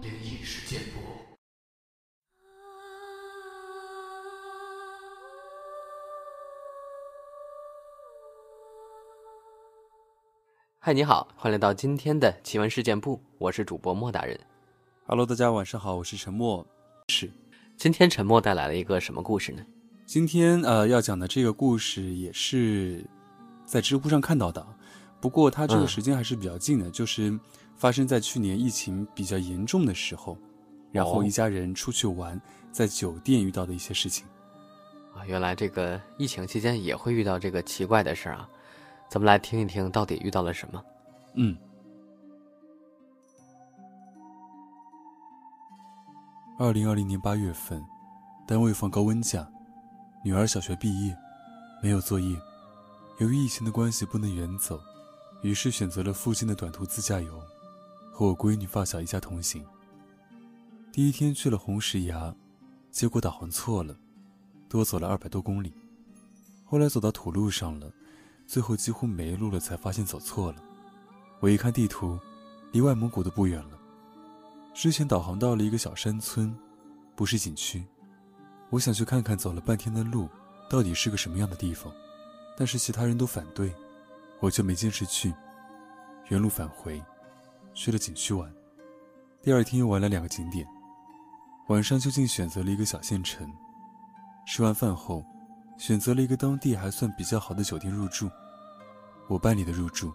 灵异事件簿。嗨，你好，欢迎来到今天的奇闻事件部，我是主播莫大人。Hello，大家晚上好，我是陈默。是，今天陈默带来了一个什么故事呢？今天呃要讲的这个故事也是在知乎上看到的，不过它这个嗯。时间还是比较近的，就是发生在去年疫情比较严重的时候，然后哦一家人出去玩，在酒店遇到的一些事情。啊，原来这个疫情期间也会遇到这个奇怪的事儿啊，咱们来听一听到底遇到了什么。嗯，二零二零年八月份，单位放高温假，女儿小学毕业，没有作业，由于疫情的关系不能远走，于是选择了附近的短途自驾游，和我闺女发小一家同行。第一天去了红石崖，结果导航错了，多走了二百多公里。后来走到土路上了，最后几乎没路了，才发现走错了。我一看地图，离外蒙古都不远了。之前导航到了一个小山村，不是景区。我想去看看走了半天的路到底是个什么样的地方，但是其他人都反对，我就没坚持去。原路返回，去了景区玩。第二天又玩了两个景点，晚上就近选择了一个小县城。吃完饭后，选择了一个当地还算比较好的酒店入住。我办理的入住。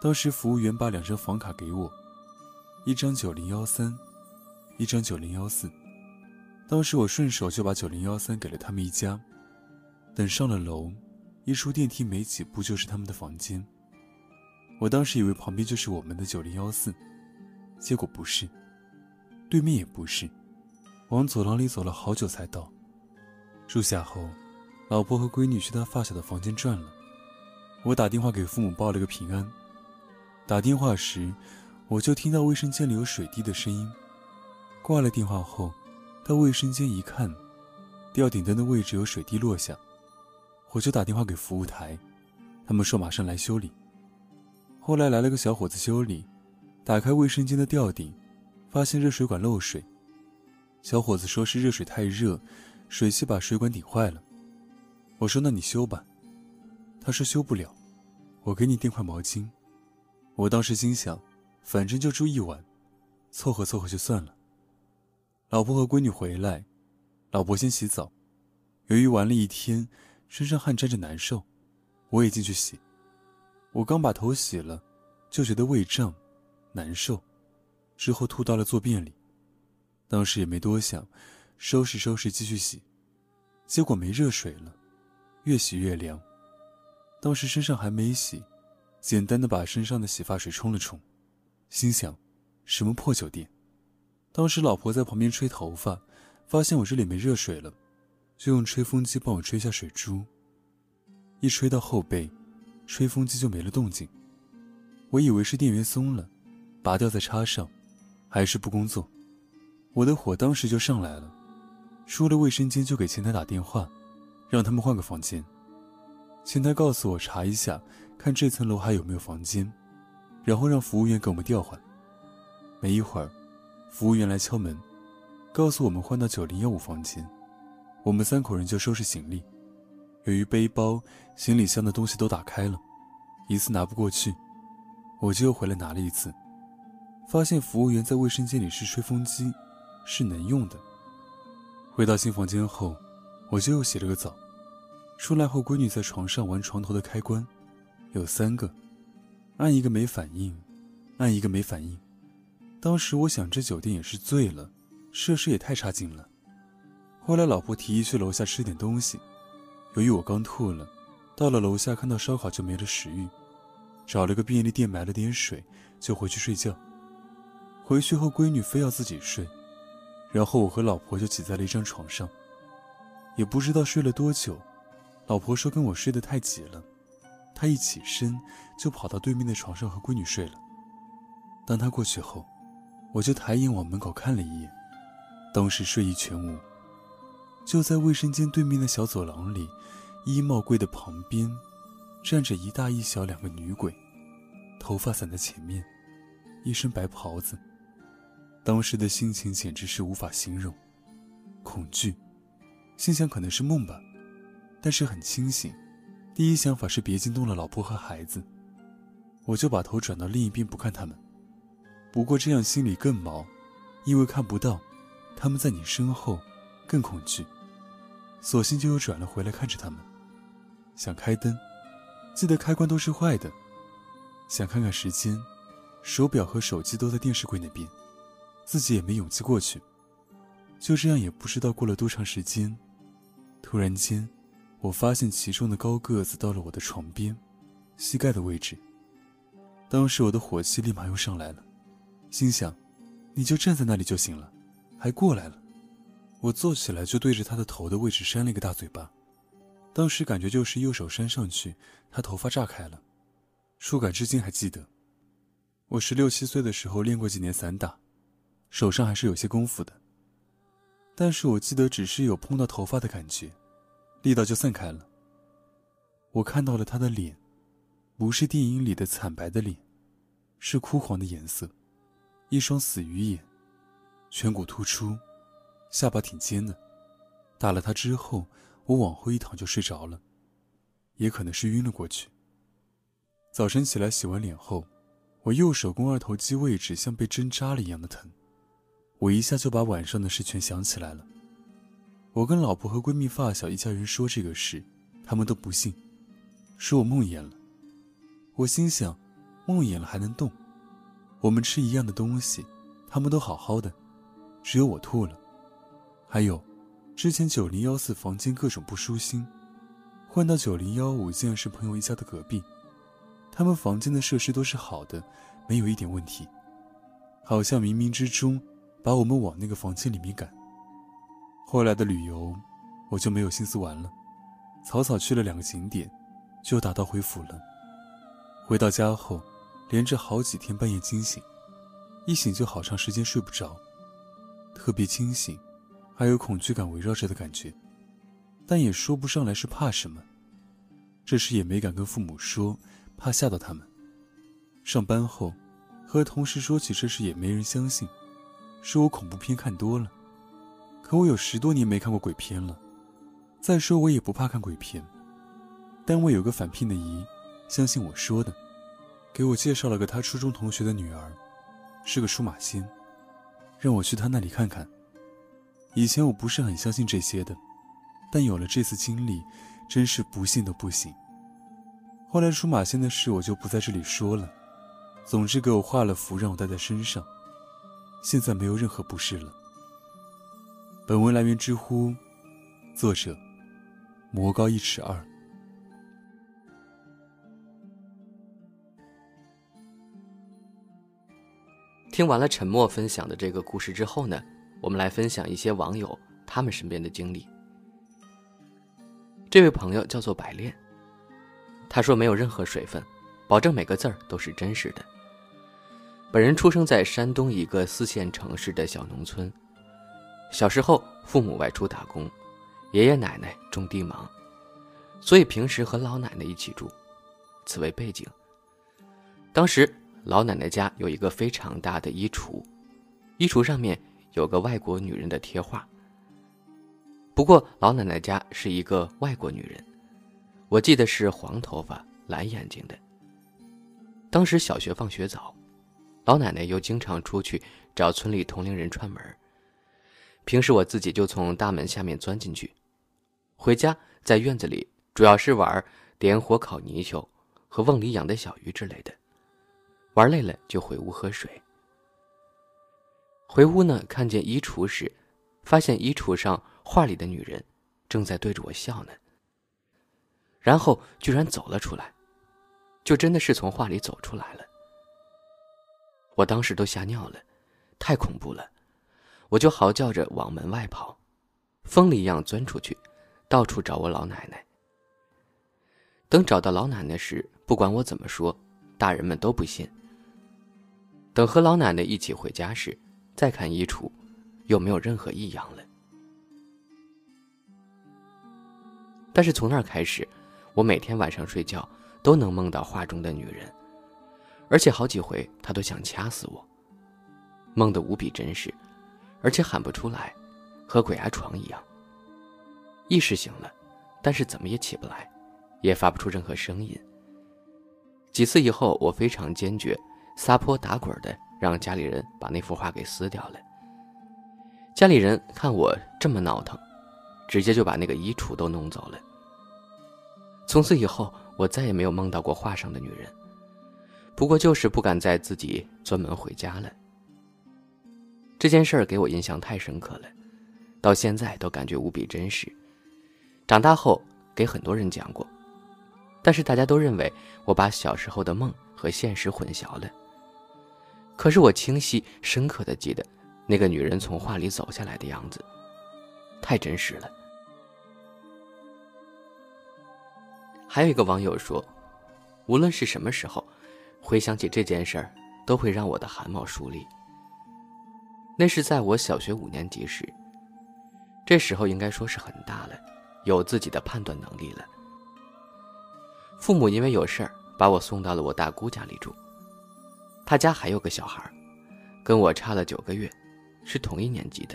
当时服务员把两张房卡给我，一张九零幺三，一张九零幺四。当时我顺手就把九零幺三给了他们一家。等上了楼，一出电梯没几步就是他们的房间。我当时以为旁边就是我们的九零幺四，结果不是，对面也不是，往走廊里走了好久才到。住下后，老婆和闺女去她发小的房间转了，我打电话给父母报了个平安。打电话时，我就听到卫生间里有水滴的声音。挂了电话后，到卫生间一看，吊顶灯的位置有水滴落下，我就打电话给服务台，他们说马上来修理。后来来了个小伙子修理，打开卫生间的吊顶，发现热水管漏水。小伙子说是热水太热，水汽把水管顶坏了。我说那你修吧，他说修不了，我给你垫块毛巾。我当时心想，反正就住一晚，凑合凑合就算了。老婆和闺女回来，老婆先洗澡，由于玩了一天，身上汗沾着难受，我也进去洗。我刚把头洗了，就觉得胃胀、难受，之后吐到了坐便里。当时也没多想，收拾收拾继续洗，结果没热水了，越洗越凉。当时身上还没洗。简单的把身上的洗发水冲了冲，心想，什么破酒店？当时老婆在旁边吹头发，发现我这里没热水了，就用吹风机帮我吹下水珠。一吹到后背，吹风机就没了动静。我以为是电源松了，拔掉再插上，还是不工作。我的火当时就上来了，出了卫生间就给前台打电话，让他们换个房间。前台告诉我查一下。看这层楼还有没有房间，然后让服务员给我们调换。没一会儿，服务员来敲门，告诉我们换到九零幺五房间。我们三口人就收拾行李，由于背包、行李箱的东西都打开了，一次拿不过去，我就又回来拿了一次。发现服务员在卫生间里试吹风机，是能用的。回到新房间后，我就又洗了个澡。出来后，闺女在床上玩床头的开关。有三个，按一个没反应，按一个没反应。当时我想，这酒店也是醉了，设施也太差劲了。后来老婆提议去楼下吃点东西，由于我刚吐了，到了楼下看到烧烤就没了食欲，找了个便利店买了点水，就回去睡觉。回去后，闺女非要自己睡，然后我和老婆就挤在了一张床上，也不知道睡了多久，老婆说跟我睡得太挤了。她一起身就跑到对面的床上和闺女睡了。当她过去后，我就抬眼往门口看了一眼，当时睡意全无。就在卫生间对面的小走廊里，衣帽柜的旁边，站着一大一小两个女鬼，头发散在前面，一身白袍子。当时的心情简直是无法形容，恐惧，心想可能是梦吧，但是很清醒。第一想法是别惊动了老婆和孩子，我就把头转到另一边不看他们。不过这样心里更毛，因为看不到，他们在你身后，更恐惧。索性就又转了回来看着他们，想开灯，记得开关都是坏的。想看看时间，手表和手机都在电视柜那边，自己也没勇气过去。就这样，也不知道过了多长时间，突然间，我发现其中的高个子到了我的床边，膝盖的位置。当时我的火气立马又上来了，心想：你就站在那里就行了，还过来了。我坐起来就对着他的头的位置扇了一个大嘴巴，当时感觉就是右手扇上去，他头发炸开了，触感至今还记得。我十六七岁的时候练过几年散打，手上还是有些功夫的。但是我记得只是有碰到头发的感觉，力道就散开了。我看到了他的脸，不是电影里的惨白的脸，是枯黄的颜色，一双死鱼眼，颧骨突出。下巴挺尖的，打了他之后，我往后一躺就睡着了，也可能是晕了过去。早晨起来洗完脸后，我右手肱二头肌位置像被针扎了一样的疼，我一下就把晚上的事全想起来了。我跟老婆和闺蜜发小一家人说这个事，他们都不信，说我梦魇了。我心想，梦魇了还能动？我们吃一样的东西，他们都好好的，只有我吐了。还有，之前九零幺四房间各种不舒心，换到九零幺五竟然是朋友一家的隔壁，他们房间的设施都是好的，没有一点问题，好像冥冥之中把我们往那个房间里面赶。后来的旅游，我就没有心思玩了，草草去了两个景点，就打道回府了。回到家后，连着好几天半夜惊醒，一醒就好长时间睡不着，特别清醒。还有恐惧感围绕着的感觉，但也说不上来是怕什么。这时也没敢跟父母说，怕吓到他们。上班后，和同事说起这事也没人相信，说我恐怖片看多了。可我有十多年没看过鬼片了，再说我也不怕看鬼片。单位有个返聘的姨，相信我说的，给我介绍了个他初中同学的女儿，是个出马仙，让我去他那里看看。以前我不是很相信这些的，但有了这次经历，真是不信都不行。后来出马仙的事我就不在这里说了。总之给我画了符，让我带在身上，现在没有任何不适了。本文来源知乎，作者：魔高一尺二。听完了沉默分享的这个故事之后呢？我们来分享一些网友他们身边的经历。这位朋友叫做白炼，他说没有任何水分，保证每个字儿都是真实的。本人出生在山东一个四线城市的小农村，小时候父母外出打工，爷爷奶奶种地忙，所以平时和老奶奶一起住。此为背景。当时老奶奶家有一个非常大的衣橱，衣橱上面。有个外国女人的贴画。不过老奶奶家是一个外国女人，我记得是黄头发、蓝眼睛的。当时小学放学早，老奶奶又经常出去找村里同龄人串门。平时我自己就从大门下面钻进去，回家在院子里主要是玩点火烤泥鳅和瓮里养的小鱼之类的，玩累了就回屋喝水。回屋呢，看见衣橱时，发现衣橱上画里的女人正在对着我笑呢。然后居然走了出来，就真的是从画里走出来了。我当时都吓尿了，太恐怖了，我就嚎叫着往门外跑，疯了一样钻出去，到处找我老奶奶。等找到老奶奶时，不管我怎么说，大人们都不信。等和老奶奶一起回家时，再看衣橱，又没有任何异样了。但是从那儿开始，我每天晚上睡觉都能梦到画中的女人，而且好几回她都想掐死我。梦得无比真实，而且喊不出来，和鬼压床一样。意识醒了，但是怎么也起不来，也发不出任何声音。几次以后，我非常坚决，撒泼打滚的让家里人把那幅画给撕掉了。家里人看我这么闹腾，直接就把那个衣橱都弄走了。从此以后，我再也没有梦到过画上的女人，不过就是不敢再自己专门回家了。这件事儿给我印象太深刻了，到现在都感觉无比真实。长大后给很多人讲过，但是大家都认为我把小时候的梦和现实混淆了。可是我清晰深刻的记得，那个女人从画里走下来的样子，太真实了。还有一个网友说，无论是什么时候，回想起这件事儿，都会让我的汗毛竖立。那是在我小学五年级时，这时候应该说是很大了，有自己的判断能力了。父母因为有事儿，把我送到了我大姑家里住。他家还有个小孩，跟我差了九个月，是同一年级的。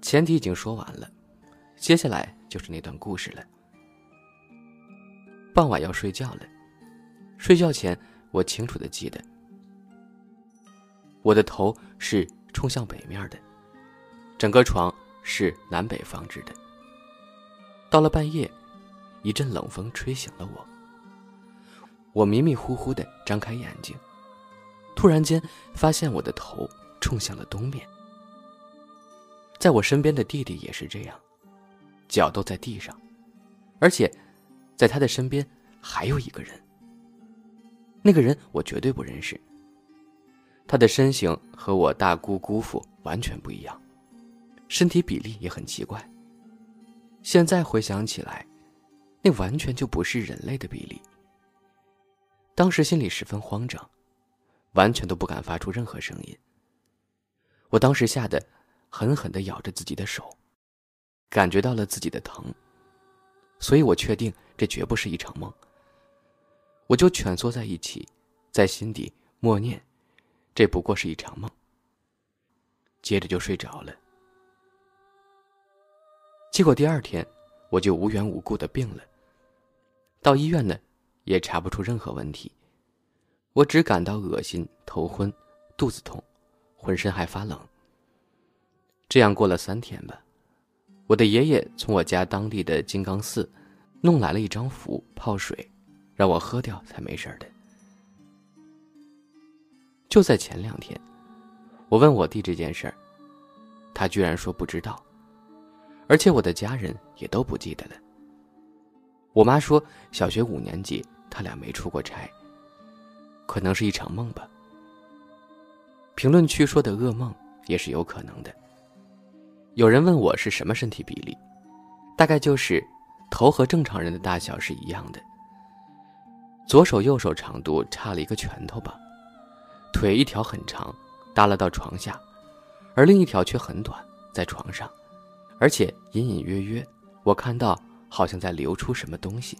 前提已经说完了，接下来就是那段故事了。傍晚要睡觉了，睡觉前我清楚的记得。我的头是冲向北面的，整个床是南北放置的。到了半夜，一阵冷风吹醒了我。我迷迷糊糊的张开眼睛，突然间发现我的头冲向了东面。在我身边的弟弟也是这样，脚都在地上，而且在他的身边还有一个人。那个人我绝对不认识。他的身形和我大姑姑父完全不一样，身体比例也很奇怪。现在回想起来，那完全就不是人类的比例。当时心里十分慌张，完全都不敢发出任何声音。我当时吓得狠狠的咬着自己的手，感觉到了自己的疼，所以我确定这绝不是一场梦。我就蜷缩在一起，在心底默念。这不过是一场梦。接着就睡着了。结果第二天，我就无缘无故的病了。到医院呢，也查不出任何问题，我只感到恶心、头昏、肚子痛，浑身还发冷。这样过了三天吧，我的爷爷从我家当地的金刚寺弄来了一张符泡水，让我喝掉才没事的。就在前两天，我问我弟这件事儿，他居然说不知道，而且我的家人也都不记得了。我妈说小学五年级他俩没出过差，可能是一场梦吧。评论区说的噩梦也是有可能的。有人问我是什么身体比例，大概就是头和正常人的大小是一样的，左手右手长度差了一个拳头吧。腿一条很长，耷拉到床下，而另一条却很短，在床上，而且隐隐约约，我看到好像在流出什么东西。